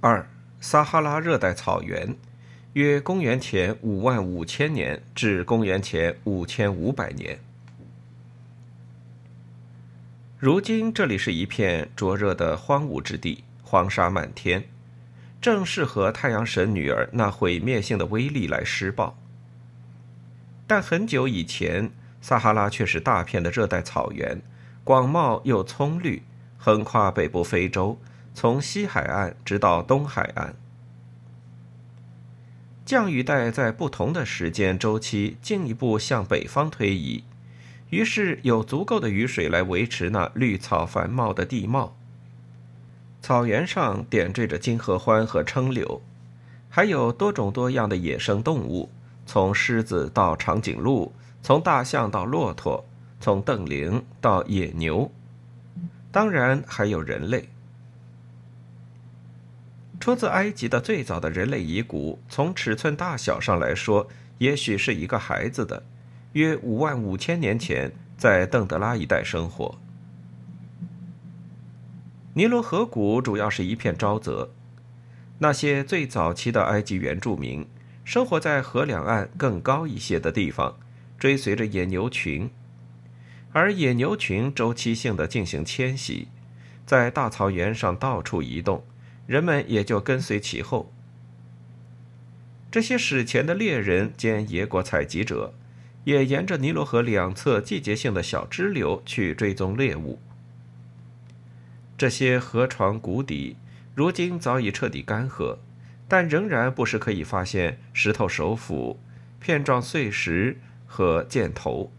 二、撒哈拉热带草原，约公元前五万五千年至公元前五千五百年。如今这里是一片灼热的荒芜之地，黄沙漫天，正适合太阳神女儿那毁灭性的威力来施暴。但很久以前，撒哈拉却是大片的热带草原，广袤又葱绿，横跨北部非洲，从西海岸直到东海岸。降雨带在不同的时间周期进一步向北方推移。于是有足够的雨水来维持那绿草繁茂的地貌。草原上点缀着金合欢和称柳，还有多种多样的野生动物，从狮子到长颈鹿，从大象到骆驼，从瞪羚到野牛，当然还有人类。出自埃及的最早的人类遗骨，从尺寸大小上来说，也许是一个孩子的。约五万五千年前，在邓德拉一带生活。尼罗河谷主要是一片沼泽，那些最早期的埃及原住民生活在河两岸更高一些的地方，追随着野牛群，而野牛群周期性的进行迁徙，在大草原上到处移动，人们也就跟随其后。这些史前的猎人兼野果采集者。也沿着尼罗河两侧季节性的小支流去追踪猎物。这些河床谷底如今早已彻底干涸，但仍然不时可以发现石头手斧、片状碎石和箭头。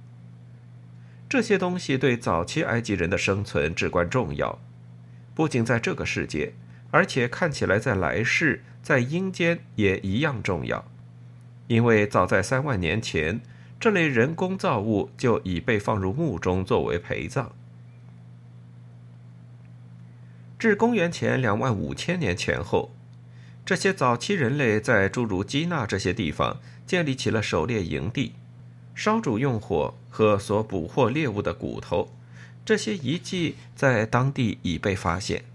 这些东西对早期埃及人的生存至关重要，不仅在这个世界，而且看起来在来世、在阴间也一样重要，因为早在三万年前。这类人工造物就已被放入墓中作为陪葬。至公元前两万五千年前后，这些早期人类在诸如基纳这些地方建立起了狩猎营地，烧煮用火和所捕获猎物的骨头，这些遗迹在当地已被发现。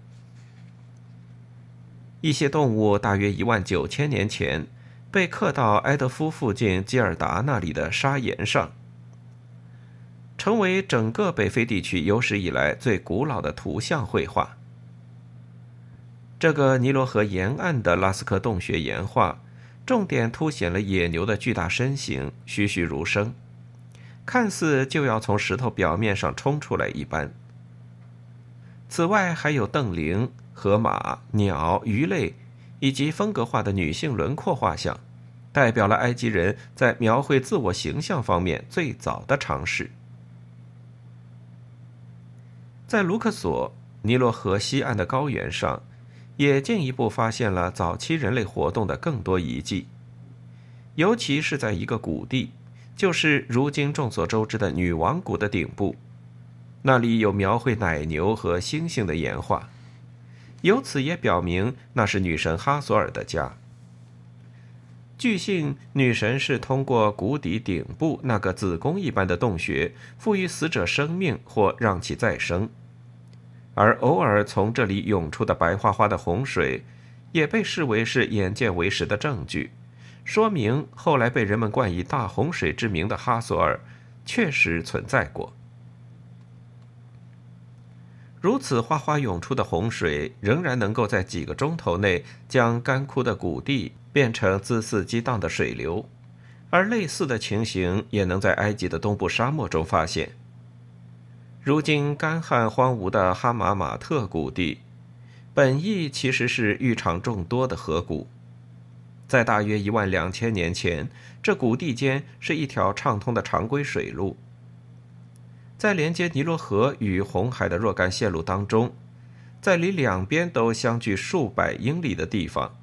一些动物大约一万九千年前。被刻到埃德夫附近基尔达那里的砂岩上，成为整个北非地区有史以来最古老的图像绘画。这个尼罗河沿岸的拉斯科洞穴岩画，重点凸显了野牛的巨大身形，栩栩如生，看似就要从石头表面上冲出来一般。此外，还有瞪羚、河马、鸟、鱼类。以及风格化的女性轮廓画像，代表了埃及人在描绘自我形象方面最早的尝试。在卢克索，尼罗河西岸的高原上，也进一步发现了早期人类活动的更多遗迹，尤其是在一个谷地，就是如今众所周知的女王谷的顶部，那里有描绘奶牛和猩猩的岩画。由此也表明那是女神哈索尔的家。据信，女神是通过谷底顶部那个子宫一般的洞穴，赋予死者生命或让其再生，而偶尔从这里涌出的白花花的洪水，也被视为是眼见为实的证据，说明后来被人们冠以大洪水之名的哈索尔，确实存在过。如此哗哗涌出的洪水，仍然能够在几个钟头内将干枯的谷地变成恣肆激荡的水流，而类似的情形也能在埃及的东部沙漠中发现。如今干旱荒芜的哈马马特谷地，本意其实是浴场众多的河谷，在大约一万两千年前，这谷地间是一条畅通的常规水路。在连接尼罗河与红海的若干线路当中，在离两边都相距数百英里的地方，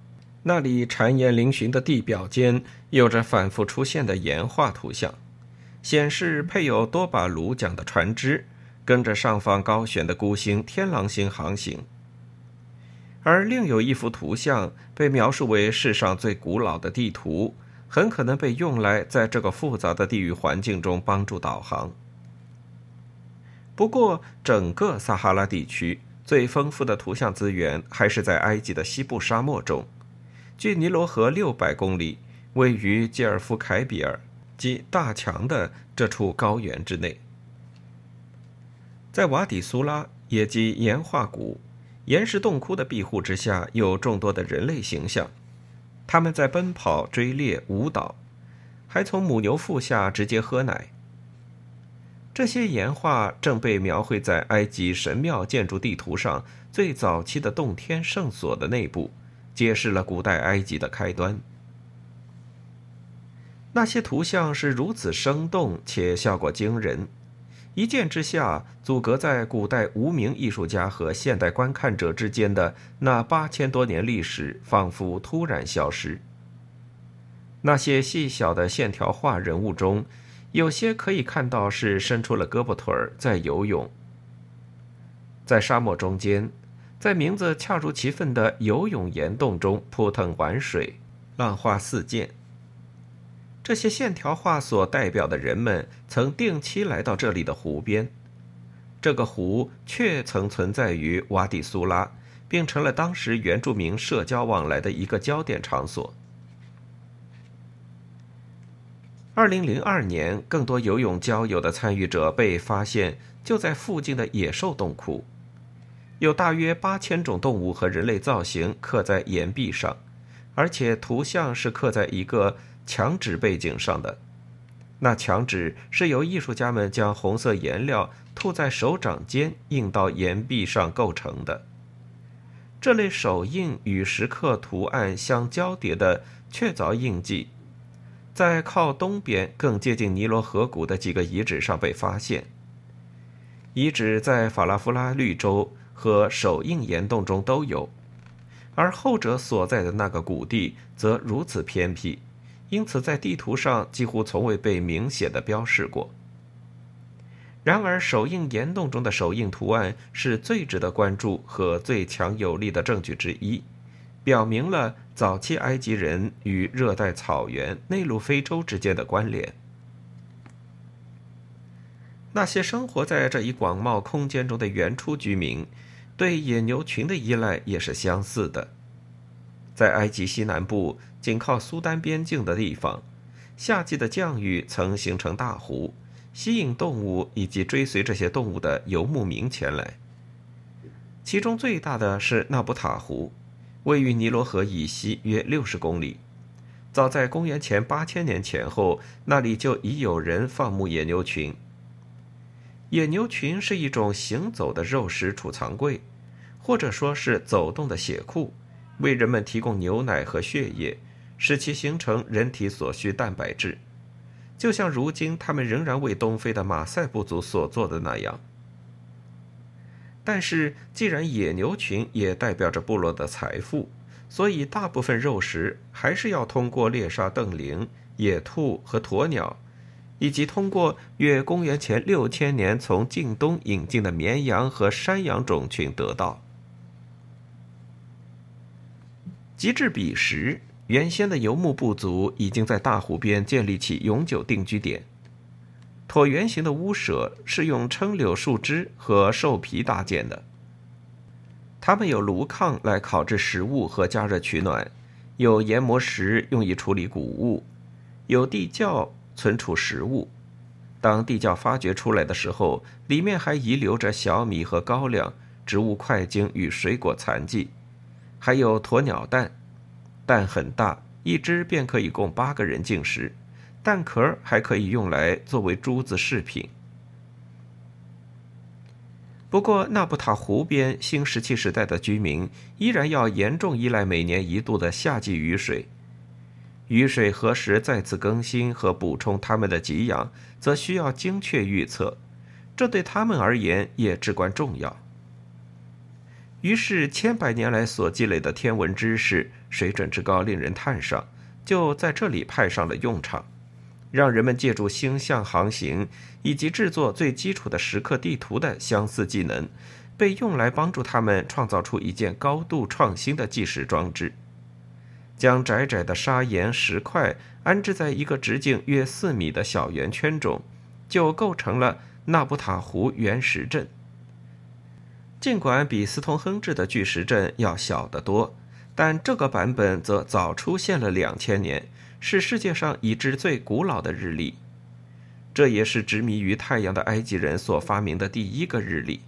那里谗岩嶙峋的地表间有着反复出现的岩画图像，显示配有多把橹桨的船只跟着上方高悬的孤星天狼星航行。而另有一幅图像被描述为世上最古老的地图，很可能被用来在这个复杂的地域环境中帮助导航。不过，整个撒哈拉地区最丰富的图像资源还是在埃及的西部沙漠中，距尼罗河六百公里，位于吉尔夫凯比尔及大墙的这处高原之内。在瓦底苏拉，也即岩画谷，岩石洞窟的庇护之下，有众多的人类形象，他们在奔跑、追猎、舞蹈，还从母牛腹下直接喝奶。这些岩画正被描绘在埃及神庙建筑地图上最早期的洞天圣所的内部，揭示了古代埃及的开端。那些图像是如此生动且效果惊人，一见之下，阻隔在古代无名艺术家和现代观看者之间的那八千多年历史，仿佛突然消失。那些细小的线条画人物中，有些可以看到是伸出了胳膊腿儿在游泳，在沙漠中间，在名字恰如其分的游泳岩洞中扑腾玩水，浪花四溅。这些线条画所代表的人们曾定期来到这里的湖边，这个湖确曾存在于瓦底苏拉，并成了当时原住民社交往来的一个焦点场所。二零零二年，更多游泳交友的参与者被发现就在附近的野兽洞窟，有大约八千种动物和人类造型刻在岩壁上，而且图像是刻在一个墙纸背景上的。那墙纸是由艺术家们将红色颜料涂在手掌间印到岩壁上构成的。这类手印与石刻图案相交叠的确凿印记。在靠东边、更接近尼罗河谷的几个遗址上被发现。遗址在法拉夫拉绿洲和首印岩洞中都有，而后者所在的那个谷地则如此偏僻，因此在地图上几乎从未被明显的标示过。然而，首印岩洞中的首印图案是最值得关注和最强有力的证据之一。表明了早期埃及人与热带草原、内陆非洲之间的关联。那些生活在这一广袤空间中的原初居民，对野牛群的依赖也是相似的。在埃及西南部紧靠苏丹边境的地方，夏季的降雨曾形成大湖，吸引动物以及追随这些动物的游牧民前来。其中最大的是纳布塔湖。位于尼罗河以西约六十公里。早在公元前八千年前后，那里就已有人放牧野牛群。野牛群是一种行走的肉食储藏柜，或者说是走动的血库，为人们提供牛奶和血液，使其形成人体所需蛋白质，就像如今他们仍然为东非的马赛部族所做的那样。但是，既然野牛群也代表着部落的财富，所以大部分肉食还是要通过猎杀瞪羚、野兔和鸵鸟，以及通过约公元前六千年从近东引进的绵羊和山羊种群得到。及至彼时，原先的游牧部族已经在大湖边建立起永久定居点。椭圆形的屋舍是用撑柳树枝和兽皮搭建的。他们有炉炕来烤制食物和加热取暖，有研磨石用以处理谷物，有地窖存储食物。当地窖发掘出来的时候，里面还遗留着小米和高粱、植物块茎与水果残迹，还有鸵鸟蛋，蛋很大，一只便可以供八个人进食。蛋壳还可以用来作为珠子饰品。不过，纳布塔湖边新石器时代的居民依然要严重依赖每年一度的夏季雨水。雨水何时再次更新和补充他们的给养，则需要精确预测，这对他们而言也至关重要。于是，千百年来所积累的天文知识水准之高，令人叹赏，就在这里派上了用场。让人们借助星象航行以及制作最基础的时刻地图的相似技能，被用来帮助他们创造出一件高度创新的计时装置。将窄窄的砂岩石块安置在一个直径约四米的小圆圈中，就构成了纳布塔湖原石阵。尽管比斯通亨制的巨石阵要小得多，但这个版本则早出现了两千年，是世界上已知最古老的日历。这也是执迷于太阳的埃及人所发明的第一个日历。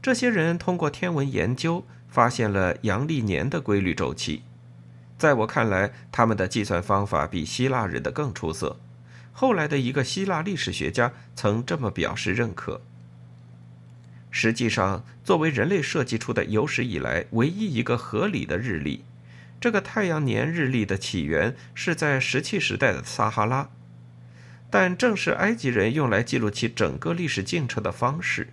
这些人通过天文研究，发现了阳历年的规律周期。在我看来，他们的计算方法比希腊人的更出色。后来的一个希腊历史学家曾这么表示认可。实际上，作为人类设计出的有史以来唯一一个合理的日历，这个太阳年日历的起源是在石器时代的撒哈拉，但正是埃及人用来记录其整个历史进程的方式。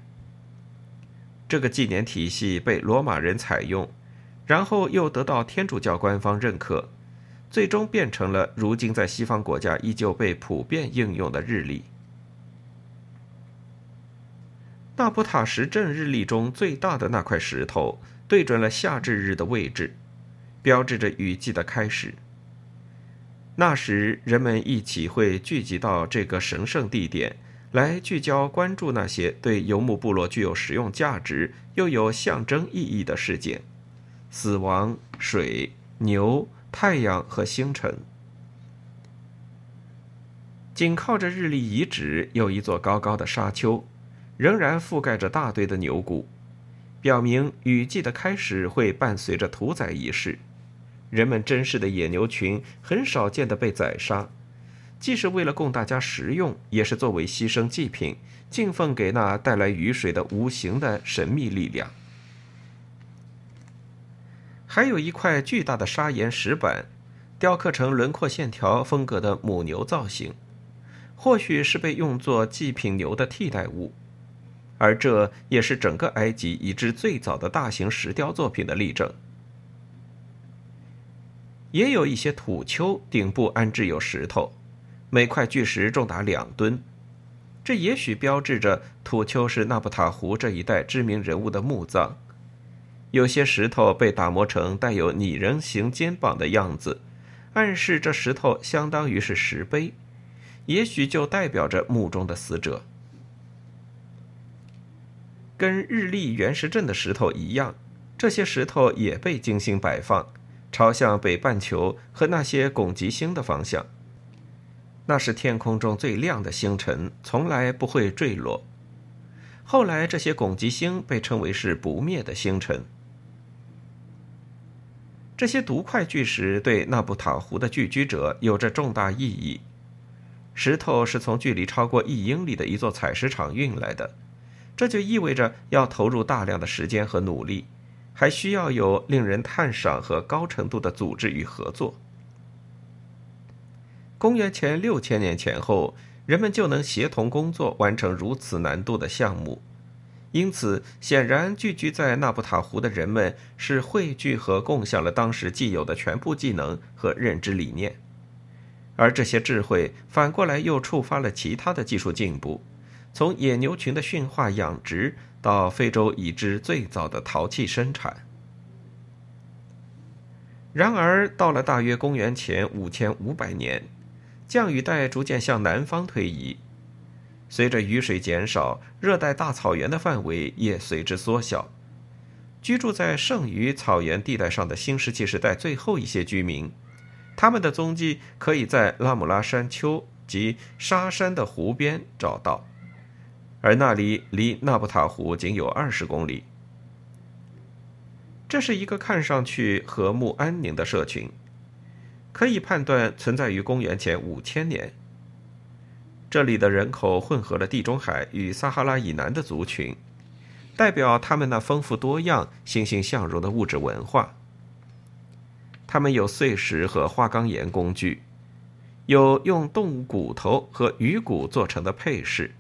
这个纪年体系被罗马人采用，然后又得到天主教官方认可，最终变成了如今在西方国家依旧被普遍应用的日历。纳布塔什镇日历中最大的那块石头对准了夏至日的位置，标志着雨季的开始。那时，人们一起会聚集到这个神圣地点。来聚焦关注那些对游牧部落具有实用价值又有象征意义的事件：死亡、水、牛、太阳和星辰。紧靠着日历遗址有一座高高的沙丘，仍然覆盖着大堆的牛骨，表明雨季的开始会伴随着屠宰仪式。人们珍视的野牛群很少见的被宰杀。既是为了供大家食用，也是作为牺牲祭品，敬奉给那带来雨水的无形的神秘力量。还有一块巨大的砂岩石板，雕刻成轮廓线条风格的母牛造型，或许是被用作祭品牛的替代物，而这也是整个埃及已知最早的大型石雕作品的例证。也有一些土丘顶部安置有石头。每块巨石重达两吨，这也许标志着土丘是纳布塔湖这一带知名人物的墓葬。有些石头被打磨成带有拟人形肩膀的样子，暗示这石头相当于是石碑，也许就代表着墓中的死者。跟日历原石阵的石头一样，这些石头也被精心摆放，朝向北半球和那些拱极星的方向。那是天空中最亮的星辰，从来不会坠落。后来，这些拱极星被称为是不灭的星辰。这些独块巨石对纳布塔湖的聚居者有着重大意义。石头是从距离超过一英里的一座采石场运来的，这就意味着要投入大量的时间和努力，还需要有令人赞赏和高程度的组织与合作。公元前六千年前后，人们就能协同工作，完成如此难度的项目。因此，显然聚居在纳布塔湖的人们是汇聚和共享了当时既有的全部技能和认知理念，而这些智慧反过来又触发了其他的技术进步，从野牛群的驯化养殖到非洲已知最早的陶器生产。然而，到了大约公元前五千五百年。降雨带逐渐向南方推移，随着雨水减少，热带大草原的范围也随之缩小。居住在剩余草原地带上的新石器时代最后一些居民，他们的踪迹可以在拉姆拉山丘及沙山的湖边找到，而那里离纳布塔湖仅有二十公里。这是一个看上去和睦安宁的社群。可以判断存在于公元前五千年。这里的人口混合了地中海与撒哈拉以南的族群，代表他们那丰富多样、欣欣向荣的物质文化。他们有碎石和花岗岩工具，有用动物骨头和鱼骨做成的配饰，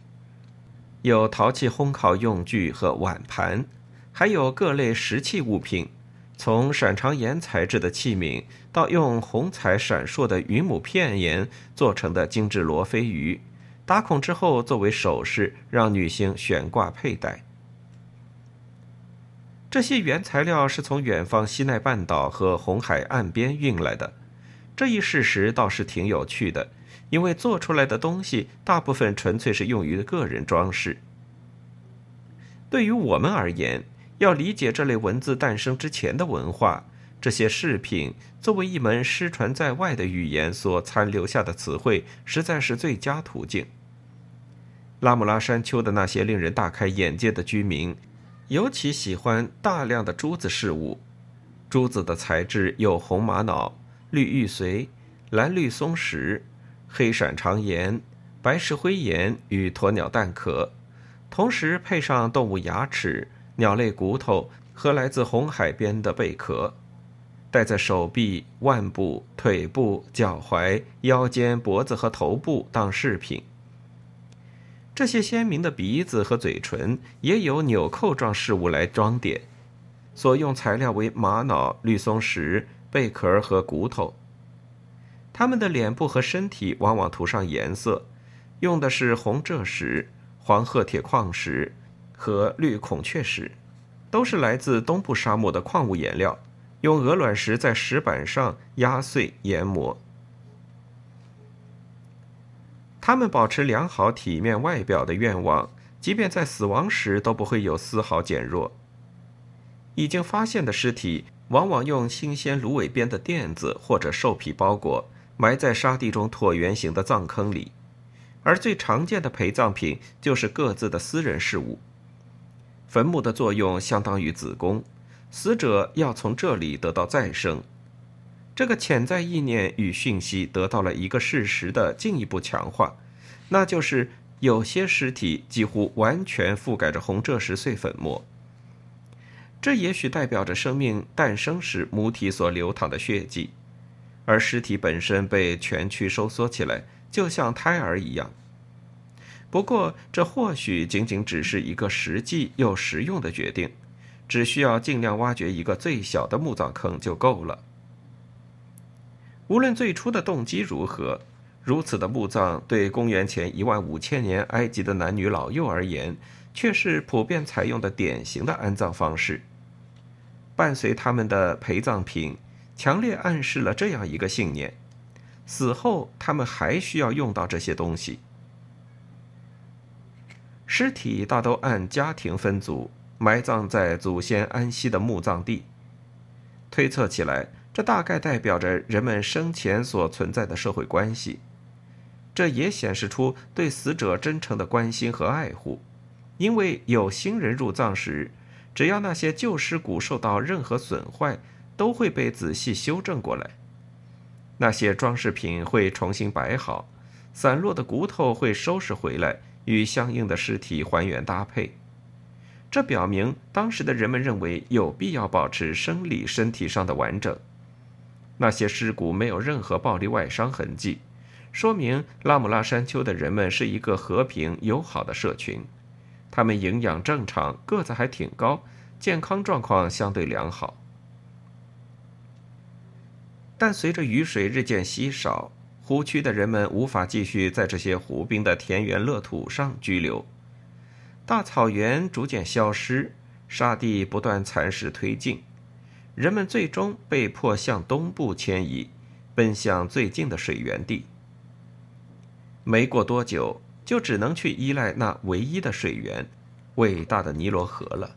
有陶器烘烤用具和碗盘，还有各类石器物品。从闪长岩材质的器皿，到用红彩闪烁的云母片岩做成的精致罗非鱼，打孔之后作为首饰，让女性悬挂佩戴。这些原材料是从远方西奈半岛和红海岸边运来的，这一事实倒是挺有趣的，因为做出来的东西大部分纯粹是用于个人装饰。对于我们而言，要理解这类文字诞生之前的文化，这些饰品作为一门失传在外的语言所残留下的词汇，实在是最佳途径。拉姆拉山丘的那些令人大开眼界的居民，尤其喜欢大量的珠子饰物。珠子的材质有红玛瑙、绿玉髓、蓝绿松石、黑闪长岩、白石灰岩与鸵鸟蛋壳，同时配上动物牙齿、鸟类骨头和来自红海边的贝壳，戴在手臂、腕部、腿部、脚踝、腰间、脖子和头部当饰品。这些鲜明的鼻子和嘴唇也有纽扣状饰物来装点，所用材料为玛瑙、绿松石、贝壳和骨头。他们的脸部和身体往往涂上颜色，用的是红赭石、黄褐铁矿石和绿孔雀石，都是来自东部沙漠的矿物颜料，用鹅卵石在石板上压碎研磨。他们保持良好体面外表的愿望，即便在死亡时都不会有丝毫减弱。已经发现的尸体往往用新鲜芦苇编的垫子或者兽皮包裹，埋在沙地中椭圆形的葬坑里，而最常见的陪葬品就是各自的私人事物。坟墓的作用相当于子宫，死者要从这里得到再生。这个潜在意念与讯息得到了一个事实的进一步强化，那就是有些尸体几乎完全覆盖着红赭石碎粉末。这也许代表着生命诞生时母体所流淌的血迹，而尸体本身被蜷曲收缩起来，就像胎儿一样。不过，这或许仅仅只是一个实际又实用的决定，只需要尽量挖掘一个最小的墓葬坑就够了。无论最初的动机如何，如此的墓葬对公元前一万五千年埃及的男女老幼而言，却是普遍采用的典型的安葬方式。伴随他们的陪葬品，强烈暗示了这样一个信念：死后他们还需要用到这些东西。尸体大都按家庭分组，埋葬在祖先安息的墓葬地。推测起来。这大概代表着人们生前所存在的社会关系，这也显示出对死者真诚的关心和爱护。因为有新人入葬时，只要那些旧尸骨受到任何损坏，都会被仔细修正过来。那些装饰品会重新摆好，散落的骨头会收拾回来，与相应的尸体还原搭配。这表明当时的人们认为有必要保持生理身体上的完整。那些尸骨没有任何暴力外伤痕迹，说明拉姆拉山丘的人们是一个和平友好的社群。他们营养正常，个子还挺高，健康状况相对良好。但随着雨水日渐稀少，湖区的人们无法继续在这些湖滨的田园乐土上居留，大草原逐渐消失，沙地不断蚕食推进。人们最终被迫向东部迁移，奔向最近的水源地。没过多久，就只能去依赖那唯一的水源——伟大的尼罗河了。